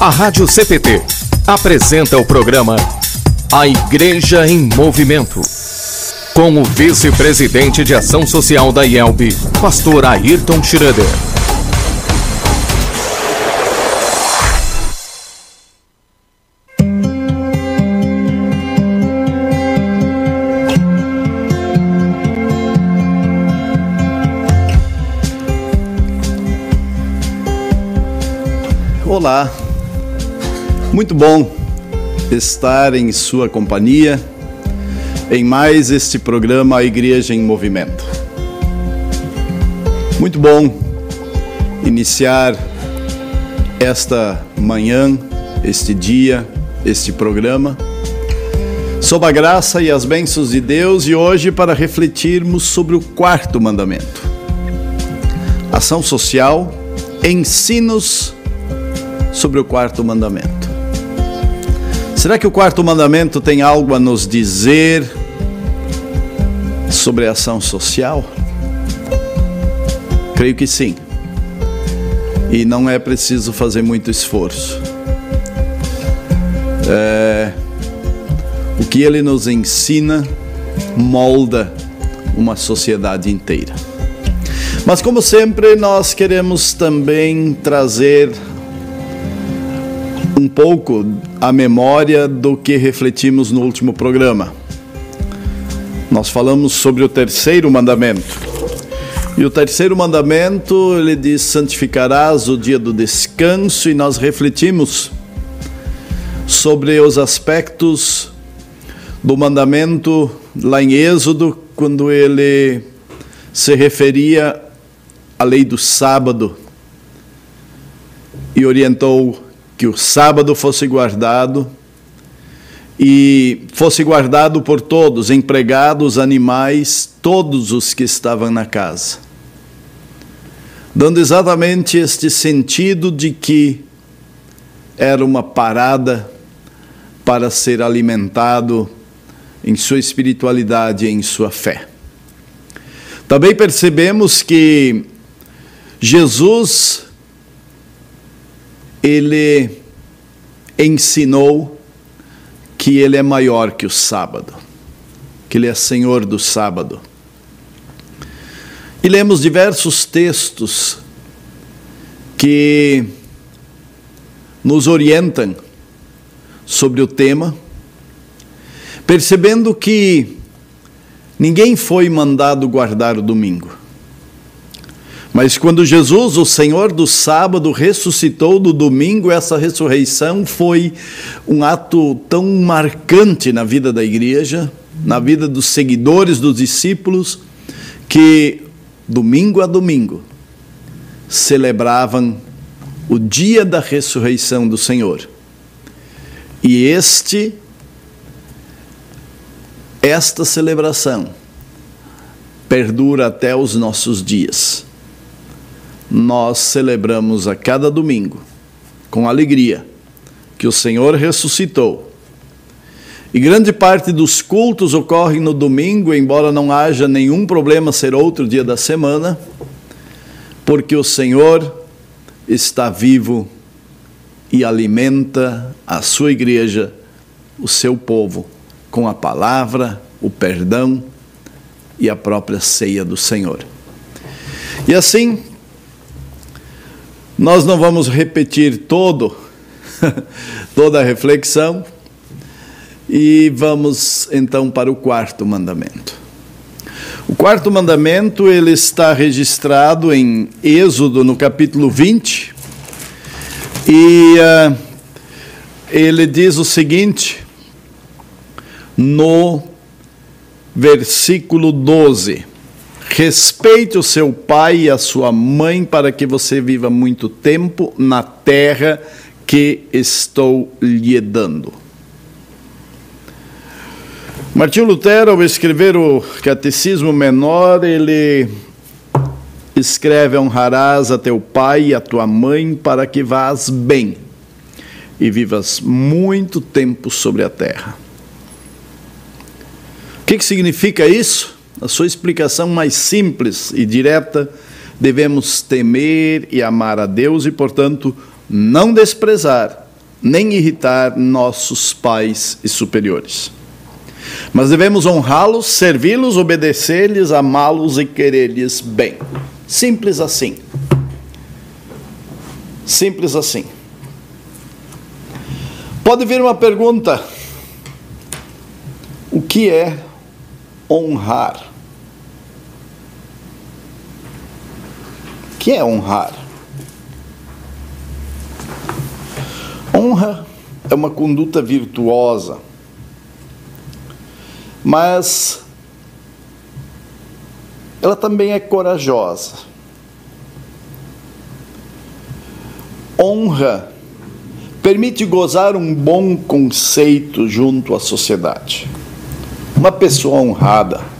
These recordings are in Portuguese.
A Rádio CPT apresenta o programa A Igreja em Movimento. Com o vice-presidente de Ação Social da IELB, pastor Ayrton Schroeder. Olá, muito bom estar em sua companhia em mais este programa A Igreja em Movimento. Muito bom iniciar esta manhã, este dia, este programa, sob a graça e as bênçãos de Deus e hoje para refletirmos sobre o quarto mandamento: ação social, ensinos sobre o quarto mandamento. Será que o quarto mandamento tem algo a nos dizer sobre a ação social? Creio que sim. E não é preciso fazer muito esforço. É, o que ele nos ensina molda uma sociedade inteira. Mas, como sempre, nós queremos também trazer um pouco a memória do que refletimos no último programa. Nós falamos sobre o terceiro mandamento. E o terceiro mandamento, ele diz: santificarás o dia do descanso, e nós refletimos sobre os aspectos do mandamento lá em Êxodo, quando ele se referia à lei do sábado e orientou que o sábado fosse guardado e fosse guardado por todos, empregados, animais, todos os que estavam na casa. Dando exatamente este sentido de que era uma parada para ser alimentado em sua espiritualidade e em sua fé. Também percebemos que Jesus ele ensinou que ele é maior que o sábado, que ele é senhor do sábado. E lemos diversos textos que nos orientam sobre o tema, percebendo que ninguém foi mandado guardar o domingo. Mas quando Jesus, o Senhor do sábado, ressuscitou no domingo, essa ressurreição foi um ato tão marcante na vida da igreja, na vida dos seguidores, dos discípulos, que domingo a domingo celebravam o dia da ressurreição do Senhor. E este esta celebração perdura até os nossos dias nós celebramos a cada domingo, com alegria, que o Senhor ressuscitou. E grande parte dos cultos ocorrem no domingo, embora não haja nenhum problema ser outro dia da semana, porque o Senhor está vivo e alimenta a sua igreja, o seu povo, com a palavra, o perdão e a própria ceia do Senhor. E assim, nós não vamos repetir todo toda a reflexão e vamos então para o quarto mandamento. O quarto mandamento ele está registrado em Êxodo no capítulo 20 e uh, ele diz o seguinte no versículo 12: Respeite o seu pai e a sua mãe para que você viva muito tempo na terra que estou lhe dando. Martinho Lutero, ao escrever o Catecismo Menor, ele escreve: Honrarás a teu pai e a tua mãe para que vás bem e vivas muito tempo sobre a terra. O que, que significa isso? A sua explicação mais simples e direta, devemos temer e amar a Deus e, portanto, não desprezar nem irritar nossos pais e superiores. Mas devemos honrá-los, servi-los, obedecer-lhes, amá-los e querer-lhes bem. Simples assim. Simples assim. Pode vir uma pergunta: o que é honrar? Que é honrar? Honra é uma conduta virtuosa, mas ela também é corajosa. Honra permite gozar um bom conceito junto à sociedade. Uma pessoa honrada.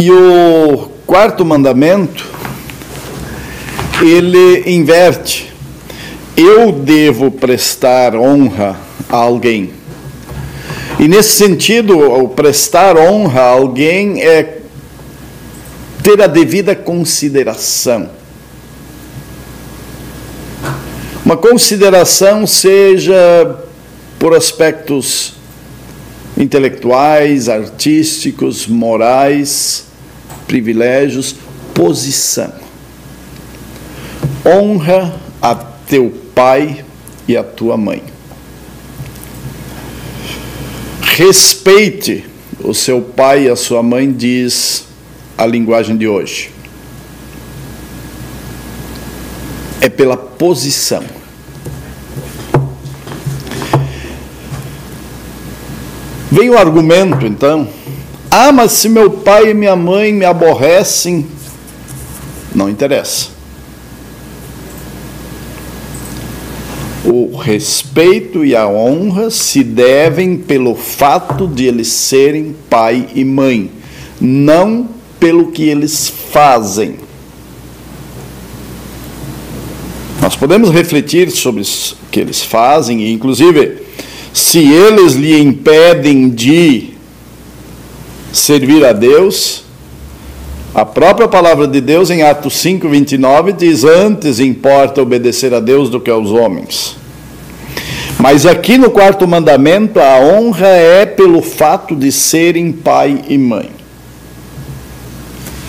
E o quarto mandamento ele inverte. Eu devo prestar honra a alguém. E nesse sentido, o prestar honra a alguém é ter a devida consideração. Uma consideração seja por aspectos intelectuais, artísticos, morais, privilégios, posição honra a teu pai e a tua mãe. Respeite o seu pai e a sua mãe, diz a linguagem de hoje. É pela posição. Vem o argumento, então. Ah, mas se meu pai e minha mãe me aborrecem, não interessa. o respeito e a honra se devem pelo fato de eles serem pai e mãe, não pelo que eles fazem. Nós podemos refletir sobre o que eles fazem, e inclusive, se eles lhe impedem de servir a Deus, a própria palavra de Deus em Atos 5, 29 diz: Antes importa obedecer a Deus do que aos homens. Mas aqui no quarto mandamento, a honra é pelo fato de serem pai e mãe.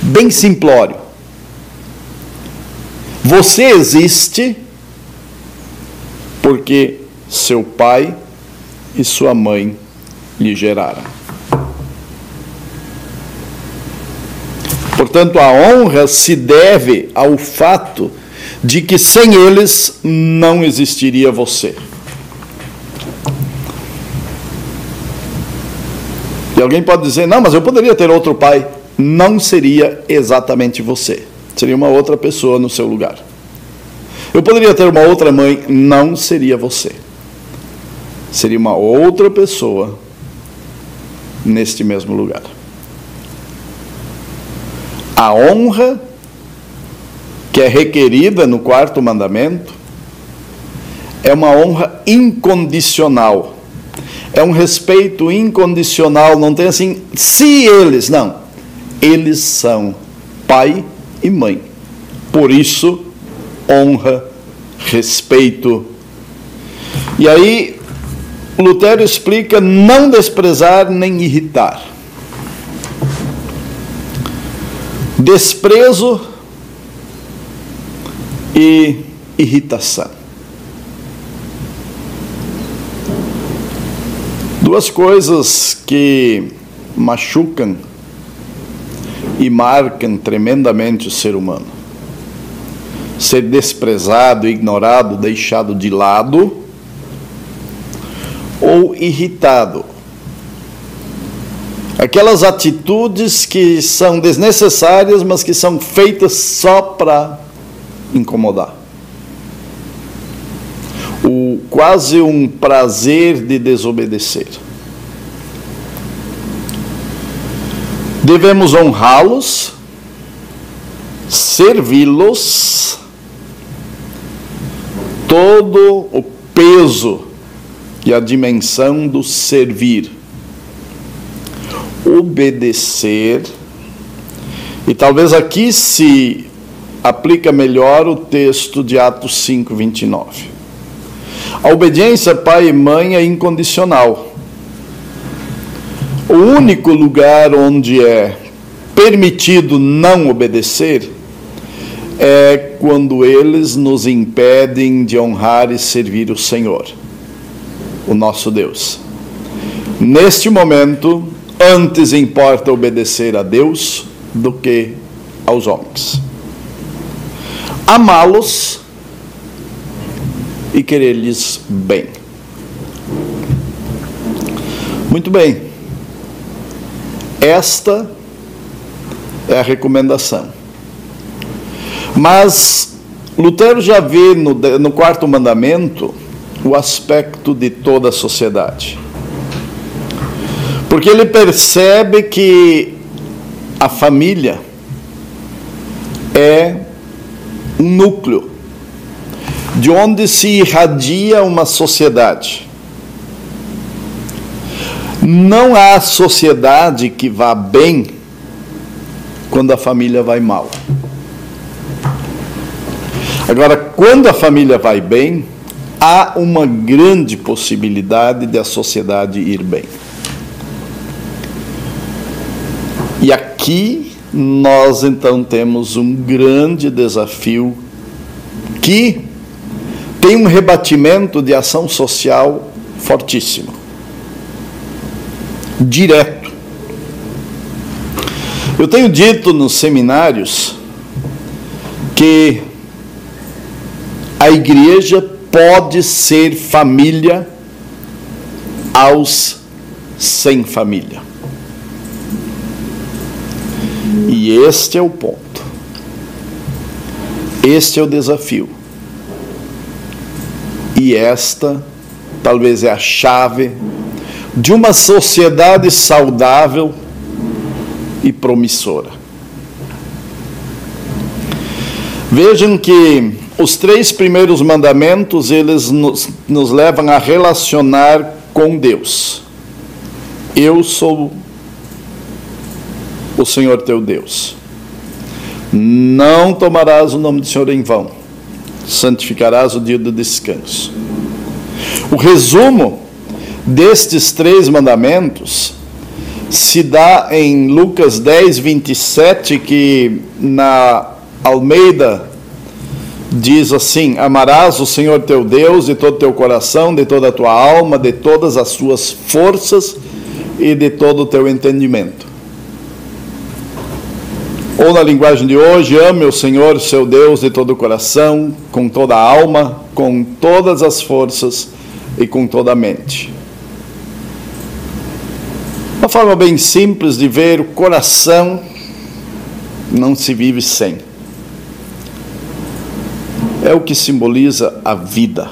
Bem simplório. Você existe porque seu pai e sua mãe lhe geraram. Portanto, a honra se deve ao fato de que sem eles não existiria você. E alguém pode dizer: não, mas eu poderia ter outro pai. Não seria exatamente você, seria uma outra pessoa no seu lugar. Eu poderia ter uma outra mãe, não seria você. Seria uma outra pessoa neste mesmo lugar. A honra que é requerida no quarto mandamento é uma honra incondicional. É um respeito incondicional, não tem assim, se eles, não. Eles são pai e mãe. Por isso, honra, respeito. E aí, Lutero explica não desprezar nem irritar. Desprezo e irritação. Duas coisas que machucam e marcam tremendamente o ser humano. Ser desprezado, ignorado, deixado de lado ou irritado aquelas atitudes que são desnecessárias, mas que são feitas só para incomodar. O quase um prazer de desobedecer. Devemos honrá-los, servi-los, todo o peso e a dimensão do servir obedecer. E talvez aqui se aplica melhor o texto de Atos 5, 29. A obediência pai e mãe é incondicional. O único lugar onde é permitido não obedecer é quando eles nos impedem de honrar e servir o Senhor, o nosso Deus. Neste momento, antes importa obedecer a Deus do que aos homens. Amá-los e querer-lhes bem. Muito bem. Esta é a recomendação. Mas Lutero já vê no, no quarto mandamento o aspecto de toda a sociedade. Porque ele percebe que a família é um núcleo de onde se irradia uma sociedade. Não há sociedade que vá bem quando a família vai mal. Agora, quando a família vai bem, há uma grande possibilidade de a sociedade ir bem. E aqui nós então temos um grande desafio que tem um rebatimento de ação social fortíssimo, direto. Eu tenho dito nos seminários que a igreja pode ser família aos sem família. Este é o ponto. Este é o desafio. E esta talvez é a chave de uma sociedade saudável e promissora. Vejam que os três primeiros mandamentos, eles nos, nos levam a relacionar com Deus. Eu sou o Senhor teu Deus. Não tomarás o nome do Senhor em vão. Santificarás o dia do descanso. O resumo destes três mandamentos se dá em Lucas 10, 27, que na Almeida diz assim: Amarás o Senhor teu Deus de todo teu coração, de toda a tua alma, de todas as suas forças e de todo o teu entendimento. Ou na linguagem de hoje, ame o Senhor seu Deus de todo o coração, com toda a alma, com todas as forças e com toda a mente. Uma forma bem simples de ver o coração não se vive sem é o que simboliza a vida.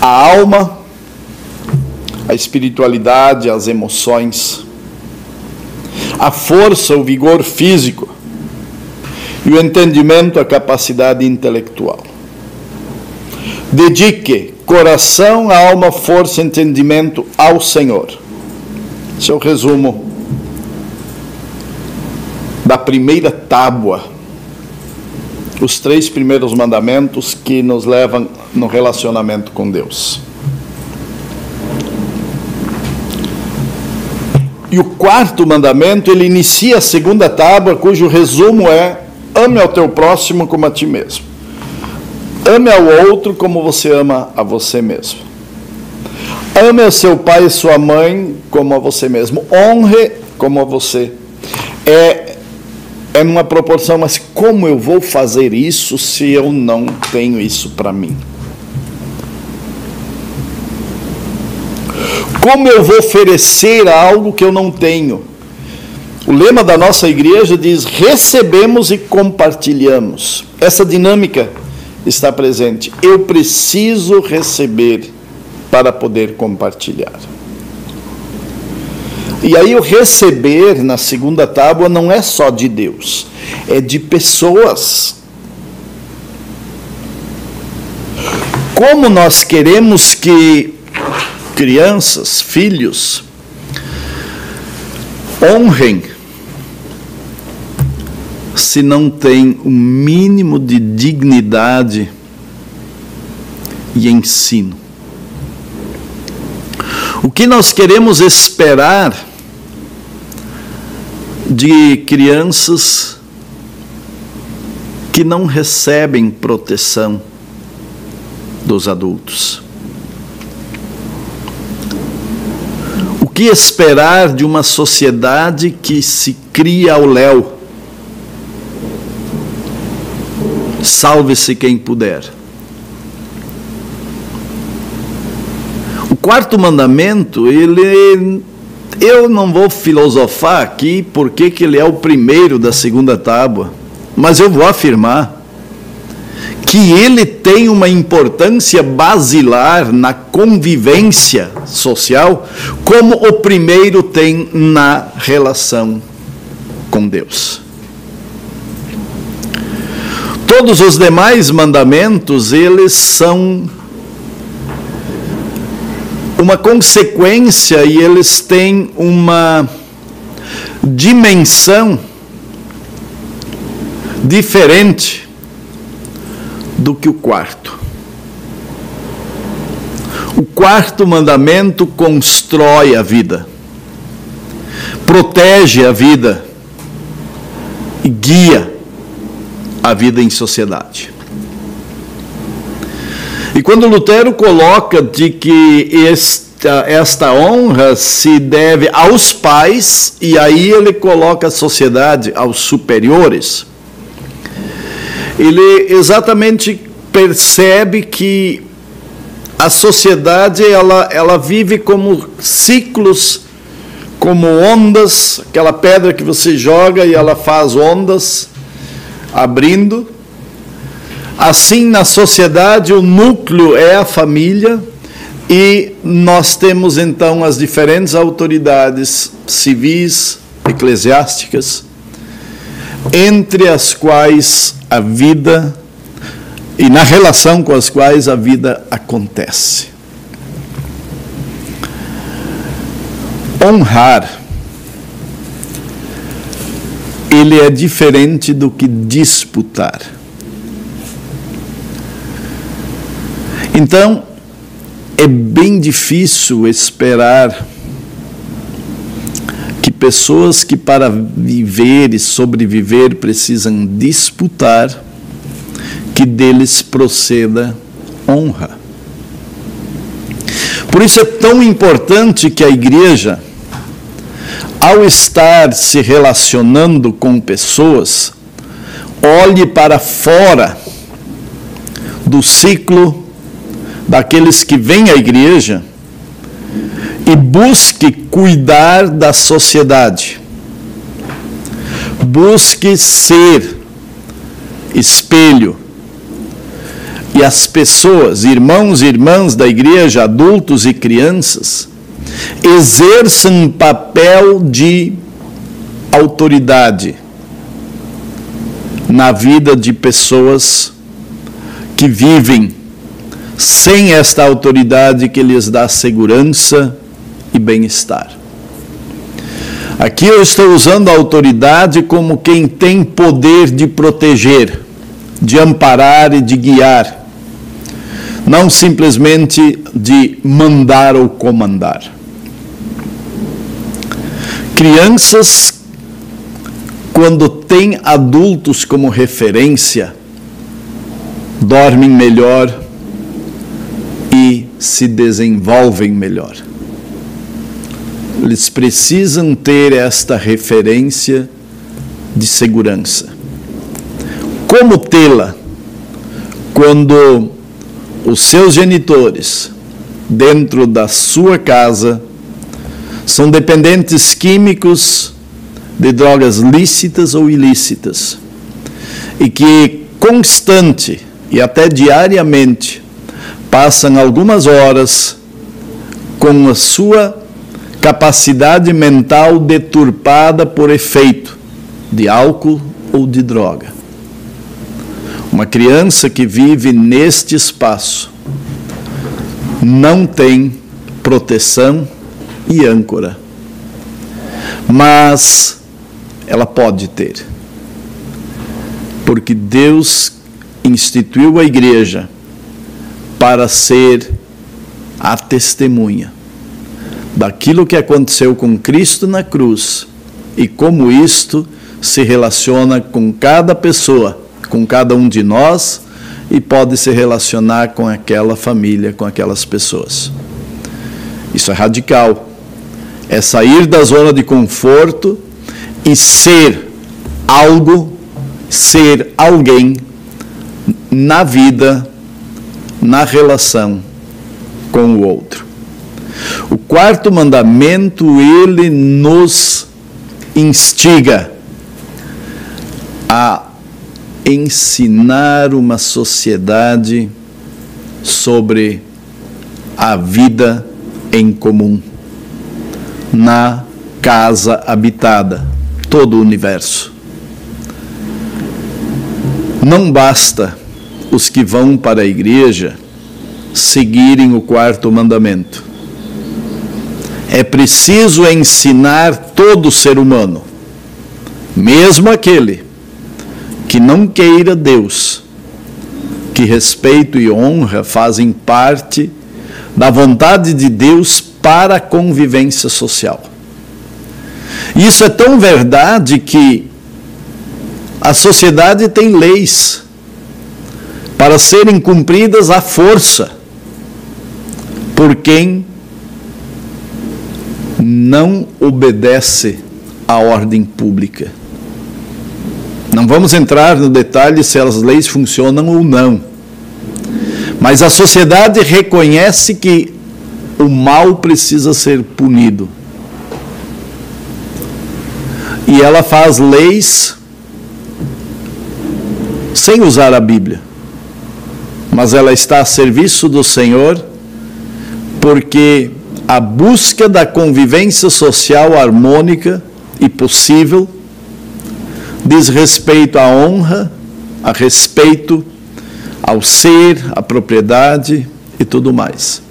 A alma, a espiritualidade, as emoções, a força, o vigor físico e o entendimento, a capacidade intelectual. Dedique coração, alma, força entendimento ao Senhor. Esse é o resumo da primeira tábua os três primeiros mandamentos que nos levam no relacionamento com Deus. E o quarto mandamento, ele inicia a segunda tábua, cujo resumo é: ame ao teu próximo como a ti mesmo. Ame ao outro como você ama a você mesmo. Ame a seu pai e sua mãe como a você mesmo. Honre como a você. É é numa proporção, mas como eu vou fazer isso se eu não tenho isso para mim? Como eu vou oferecer algo que eu não tenho? O lema da nossa igreja diz: recebemos e compartilhamos. Essa dinâmica está presente. Eu preciso receber para poder compartilhar. E aí o receber na segunda tábua não é só de Deus, é de pessoas. Como nós queremos que crianças, filhos, honrem se não tem um mínimo de dignidade e ensino. O que nós queremos esperar de crianças que não recebem proteção dos adultos? Que esperar de uma sociedade que se cria ao léu? Salve-se quem puder. O quarto mandamento, ele eu não vou filosofar aqui porque que ele é o primeiro da segunda tábua, mas eu vou afirmar que ele tem uma importância basilar na convivência social, como o primeiro tem na relação com Deus. Todos os demais mandamentos, eles são uma consequência e eles têm uma dimensão diferente do que o quarto. O quarto mandamento constrói a vida, protege a vida e guia a vida em sociedade. E quando Lutero coloca de que esta, esta honra se deve aos pais, e aí ele coloca a sociedade aos superiores, ele exatamente percebe que a sociedade ela, ela vive como ciclos, como ondas, aquela pedra que você joga e ela faz ondas, abrindo. Assim, na sociedade, o núcleo é a família e nós temos então as diferentes autoridades civis, eclesiásticas, entre as quais a vida e na relação com as quais a vida acontece. Honrar ele é diferente do que disputar. Então, é bem difícil esperar pessoas que para viver e sobreviver precisam disputar, que deles proceda honra. Por isso é tão importante que a igreja, ao estar se relacionando com pessoas, olhe para fora do ciclo daqueles que vêm à igreja e busque cuidar da sociedade. Busque ser espelho. E as pessoas, irmãos e irmãs da igreja, adultos e crianças, exerçam um papel de autoridade na vida de pessoas que vivem sem esta autoridade que lhes dá segurança e bem-estar. Aqui eu estou usando a autoridade como quem tem poder de proteger, de amparar e de guiar, não simplesmente de mandar ou comandar. Crianças, quando têm adultos como referência, dormem melhor, e se desenvolvem melhor. Eles precisam ter esta referência de segurança. Como tê-la quando os seus genitores, dentro da sua casa, são dependentes químicos de drogas lícitas ou ilícitas e que constante e até diariamente passam algumas horas com a sua capacidade mental deturpada por efeito de álcool ou de droga. Uma criança que vive neste espaço não tem proteção e âncora, mas ela pode ter. Porque Deus instituiu a igreja para ser a testemunha daquilo que aconteceu com Cristo na cruz e como isto se relaciona com cada pessoa, com cada um de nós e pode se relacionar com aquela família, com aquelas pessoas. Isso é radical. É sair da zona de conforto e ser algo, ser alguém na vida, na relação com o outro. O quarto mandamento, ele nos instiga a ensinar uma sociedade sobre a vida em comum na casa habitada, todo o universo. Não basta os que vão para a igreja seguirem o quarto mandamento. É preciso ensinar todo ser humano, mesmo aquele que não queira Deus, que respeito e honra fazem parte da vontade de Deus para a convivência social. Isso é tão verdade que a sociedade tem leis para serem cumpridas à força por quem não obedece à ordem pública. Não vamos entrar no detalhe se as leis funcionam ou não. Mas a sociedade reconhece que o mal precisa ser punido. E ela faz leis sem usar a Bíblia. Mas ela está a serviço do Senhor porque a busca da convivência social harmônica e possível diz respeito à honra, a respeito ao ser, à propriedade e tudo mais.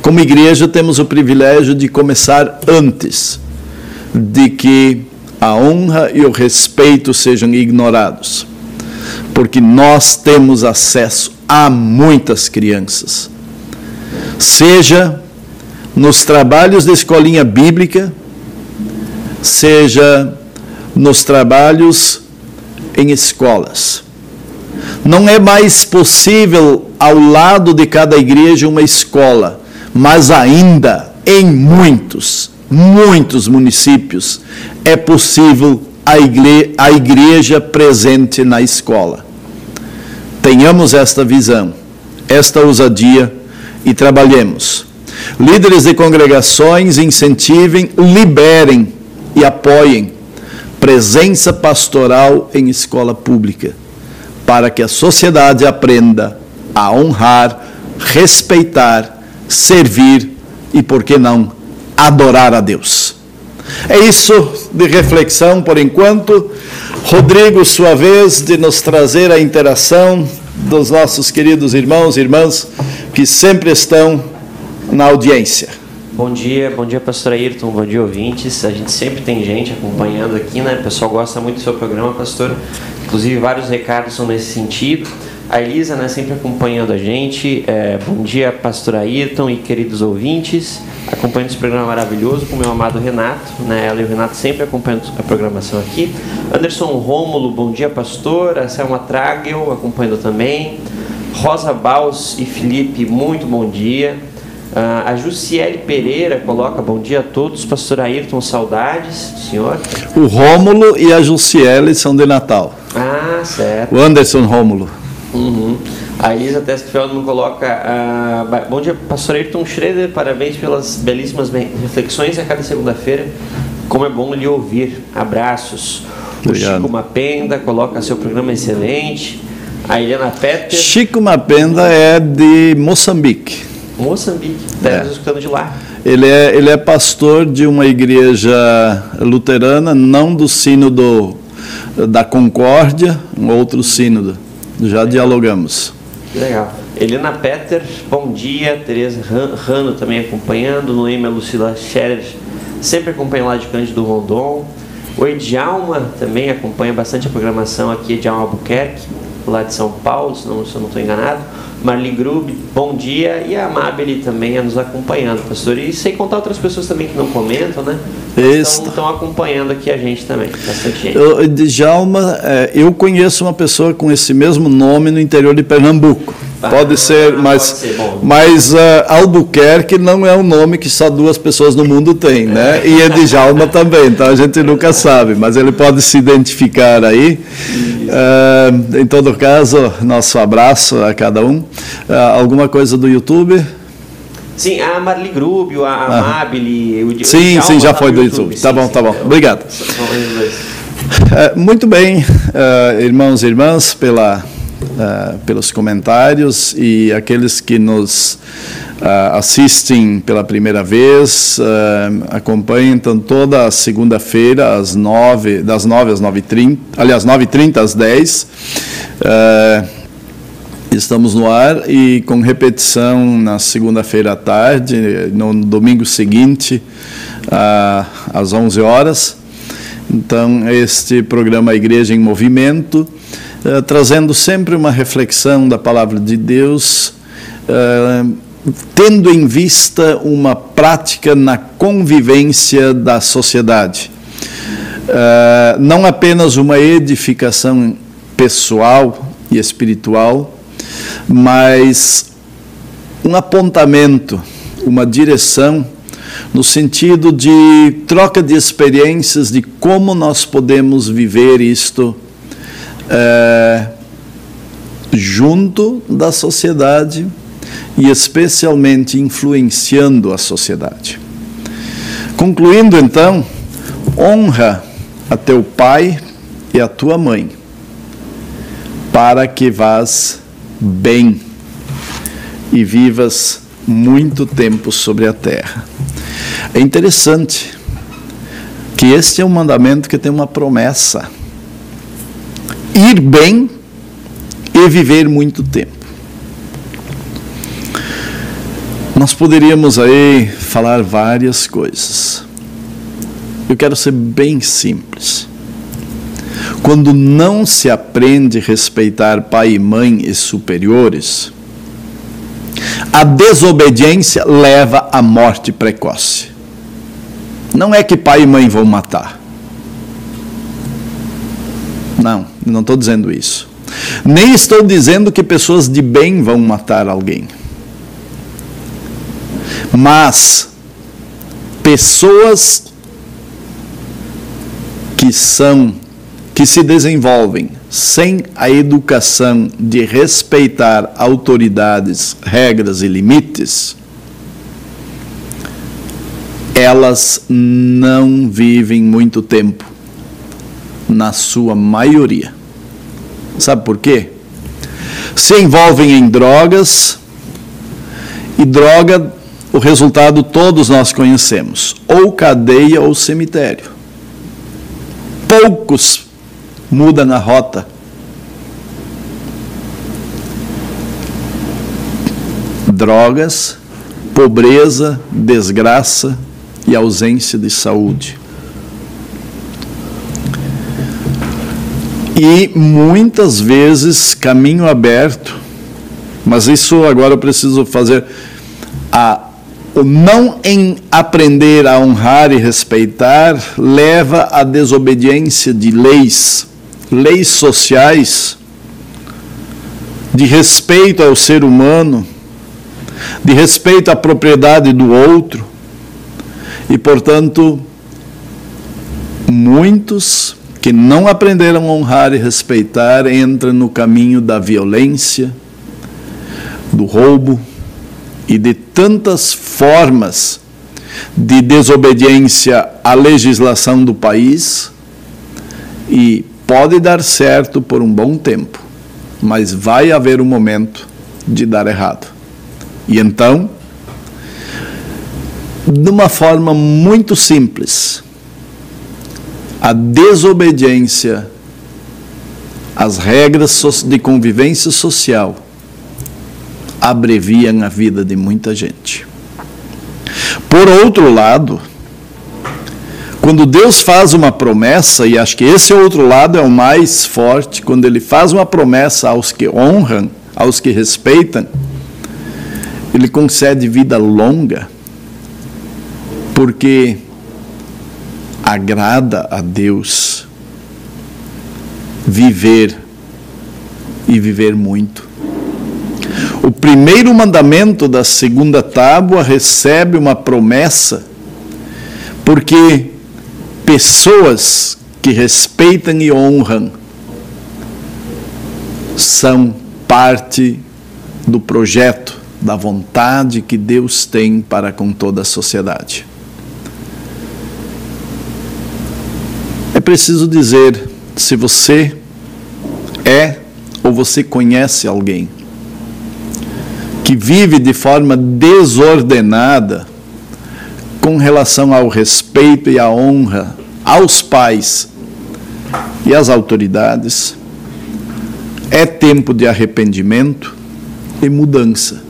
Como igreja, temos o privilégio de começar antes de que a honra e o respeito sejam ignorados, porque nós temos acesso a muitas crianças, seja nos trabalhos da escolinha bíblica, seja nos trabalhos em escolas. Não é mais possível ao lado de cada igreja uma escola, mas ainda em muitos, muitos municípios é possível a igreja, a igreja presente na escola. Tenhamos esta visão, esta ousadia e trabalhemos Líderes de congregações incentivem, liberem e apoiem presença pastoral em escola pública, para que a sociedade aprenda a honrar, respeitar, servir e, por que não, adorar a Deus. É isso de reflexão por enquanto. Rodrigo, sua vez de nos trazer a interação dos nossos queridos irmãos e irmãs que sempre estão na audiência. Bom dia, bom dia, pastor Ayrton, bom dia, ouvintes. A gente sempre tem gente acompanhando aqui, né? O pessoal gosta muito do seu programa, pastor. Inclusive, vários recados são nesse sentido. A Elisa, né, sempre acompanhando a gente. É, bom dia, pastor Ayrton e queridos ouvintes. Acompanhando esse programa maravilhoso com meu amado Renato. Né? Ela e o Renato sempre acompanhando a programação aqui. Anderson Rômulo, bom dia, pastor. A Selma Tragel acompanhando também. Rosa Baus e Felipe, muito bom dia. Uh, a Jussiele Pereira coloca bom dia a todos, pastor Ayrton, saudades do senhor. O Rômulo e a Jussiele são de Natal. Ah, certo. O Anderson Rômulo. Uhum. A Elisa Testfeldman coloca uh, bom dia, pastor Ayrton Schroeder, parabéns pelas belíssimas reflexões a cada segunda-feira. Como é bom lhe ouvir. Abraços. Obrigado. O Chico Mapenda coloca seu programa excelente. A Helena Petter. Chico Mapenda é de Moçambique. Moçambique, está é. escutando de lá. Ele é, ele é pastor de uma igreja luterana, não do sínodo da Concórdia, um outro sínodo. Já legal. dialogamos. Legal. Helena Petter, bom dia. Tereza Rano também acompanhando. Noêmia Lucila Scherer, sempre acompanhando lá de Cândido Rondon. O Edjalma também acompanha bastante a programação aqui, Edjalma Albuquerque, lá de São Paulo, se, não, se eu não estou enganado. Marli Grub, bom dia. E a Amabile também é nos acompanhando, pastor. E sem contar outras pessoas também que não comentam, né? Estão acompanhando aqui a gente também, bastante gente. Eu, Djalma, é, eu conheço uma pessoa com esse mesmo nome no interior de Pernambuco. Ah, pode ser, mas, pode ser, mas uh, Albuquerque não é um nome que só duas pessoas no mundo têm, né? É. E Edjalma também, então a gente nunca sabe, mas ele pode se identificar aí. Uh, em todo caso, nosso abraço a cada um. Uh, alguma coisa do YouTube? Sim, a Marli Grubio, a ah. Amabile, o Sim, sim, já foi do YouTube. YouTube. Tá bom, tá bom. Obrigado. Uh, muito bem, irmãos e irmãs, pela, uh, pelos comentários e aqueles que nos assistem pela primeira vez, acompanhem então toda segunda-feira às nove, das nove às nove e trinta, aliás, nove e trinta às dez. Estamos no ar e com repetição na segunda-feira à tarde, no domingo seguinte, às 11 horas. Então, este programa Igreja em Movimento, eh, trazendo sempre uma reflexão da palavra de Deus, eh, tendo em vista uma prática na convivência da sociedade. Eh, não apenas uma edificação pessoal e espiritual, mas um apontamento, uma direção no sentido de troca de experiências de como nós podemos viver isto é, junto da sociedade e especialmente influenciando a sociedade. Concluindo então, honra a teu pai e a tua mãe, para que vás bem e vivas muito tempo sobre a terra. É interessante que este é um mandamento que tem uma promessa: ir bem e viver muito tempo. Nós poderíamos aí falar várias coisas. Eu quero ser bem simples. Quando não se aprende a respeitar pai e mãe e superiores, a desobediência leva à morte precoce. Não é que pai e mãe vão matar. Não, não estou dizendo isso. Nem estou dizendo que pessoas de bem vão matar alguém. Mas pessoas que são que se desenvolvem sem a educação de respeitar autoridades, regras e limites, elas não vivem muito tempo, na sua maioria. Sabe por quê? Se envolvem em drogas, e droga, o resultado todos nós conhecemos: ou cadeia ou cemitério. Poucos muda na rota. Drogas, pobreza, desgraça e ausência de saúde. E muitas vezes caminho aberto, mas isso agora eu preciso fazer a o não em aprender a honrar e respeitar leva à desobediência de leis leis sociais, de respeito ao ser humano, de respeito à propriedade do outro, e portanto, muitos que não aprenderam a honrar e respeitar entram no caminho da violência, do roubo e de tantas formas de desobediência à legislação do país e Pode dar certo por um bom tempo, mas vai haver um momento de dar errado. E então, de uma forma muito simples, a desobediência às regras de convivência social abreviam a vida de muita gente. Por outro lado, Quando Deus faz uma promessa, e acho que esse outro lado é o mais forte, quando Ele faz uma promessa aos que honram, aos que respeitam, Ele concede vida longa, porque agrada a Deus viver e viver muito. O primeiro mandamento da segunda tábua recebe uma promessa, porque pessoas que respeitam e honram são parte do projeto, da vontade que Deus tem para com toda a sociedade. Preciso dizer se você é ou você conhece alguém que vive de forma desordenada com relação ao respeito e à honra aos pais e às autoridades, é tempo de arrependimento e mudança.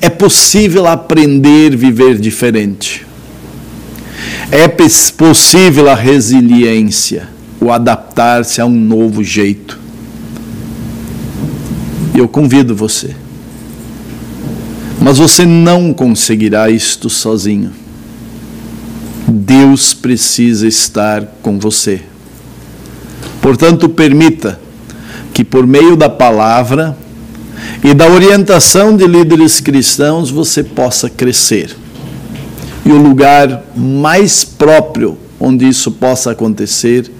É possível aprender a viver diferente. É possível a resiliência, o adaptar-se a um novo jeito. Eu convido você mas você não conseguirá isto sozinho. Deus precisa estar com você. Portanto, permita que, por meio da palavra e da orientação de líderes cristãos, você possa crescer. E o lugar mais próprio onde isso possa acontecer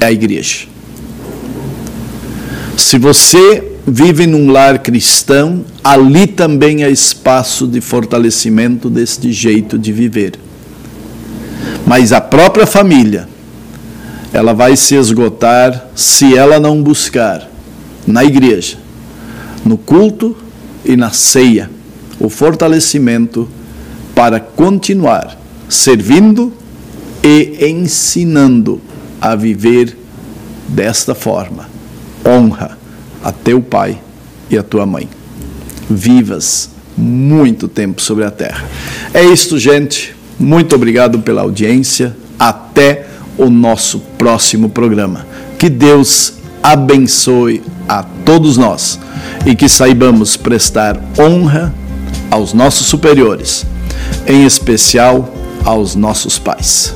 é a igreja. Se você vive num lar cristão, ali também há espaço de fortalecimento deste jeito de viver. Mas a própria família, ela vai se esgotar se ela não buscar na igreja, no culto e na ceia o fortalecimento para continuar servindo e ensinando a viver desta forma. Honra a teu pai e a tua mãe. Vivas muito tempo sobre a terra. É isto, gente. Muito obrigado pela audiência. Até o nosso próximo programa. Que Deus abençoe a todos nós e que saibamos prestar honra aos nossos superiores, em especial aos nossos pais.